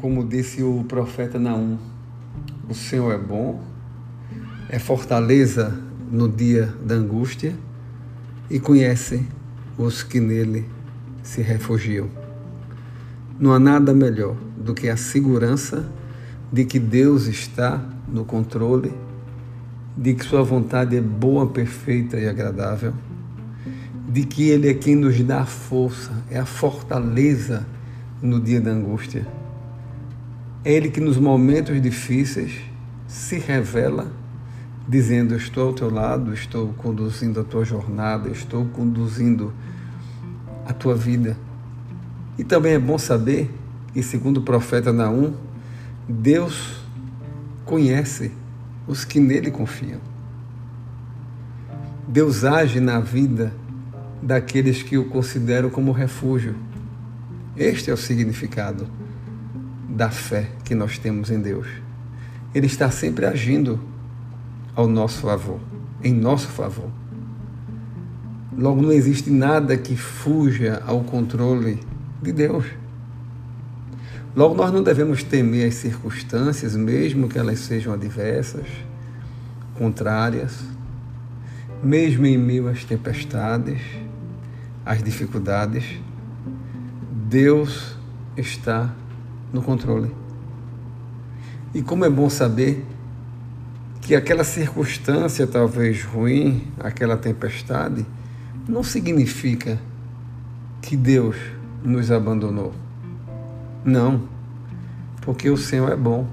como disse o profeta Naum, o Senhor é bom, é fortaleza no dia da angústia e conhece os que nele se refugiam. Não há nada melhor do que a segurança de que Deus está no controle, de que Sua vontade é boa, perfeita e agradável, de que Ele é quem nos dá a força, é a fortaleza no dia da angústia. É Ele que nos momentos difíceis se revela, dizendo: Estou ao teu lado, estou conduzindo a tua jornada, estou conduzindo a tua vida. E também é bom saber que, segundo o profeta Naum, Deus conhece os que nele confiam. Deus age na vida daqueles que o consideram como refúgio. Este é o significado da fé que nós temos em Deus. Ele está sempre agindo ao nosso favor, em nosso favor. Logo, não existe nada que fuja ao controle de Deus. Logo, nós não devemos temer as circunstâncias, mesmo que elas sejam adversas, contrárias, mesmo em meio às tempestades, às dificuldades. Deus está no controle. E como é bom saber que aquela circunstância talvez ruim, aquela tempestade, não significa que Deus nos abandonou. Não, porque o Senhor é bom.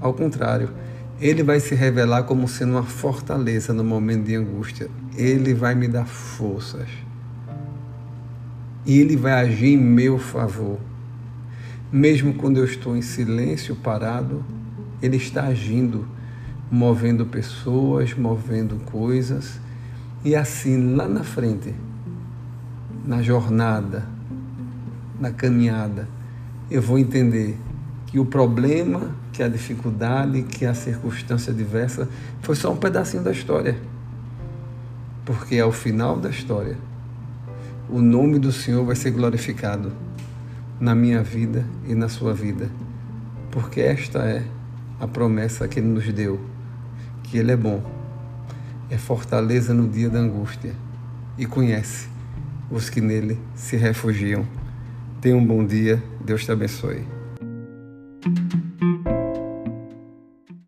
Ao contrário, Ele vai se revelar como sendo uma fortaleza no momento de angústia. Ele vai me dar forças. E Ele vai agir em meu favor. Mesmo quando eu estou em silêncio, parado, Ele está agindo, movendo pessoas, movendo coisas. E assim, lá na frente, na jornada, na caminhada, eu vou entender que o problema, que a dificuldade, que a circunstância adversa foi só um pedacinho da história. Porque ao final da história, o nome do Senhor vai ser glorificado na minha vida e na sua vida. Porque esta é a promessa que Ele nos deu, que Ele é bom, é fortaleza no dia da angústia e conhece os que nele se refugiam. Tenha um bom dia, Deus te abençoe.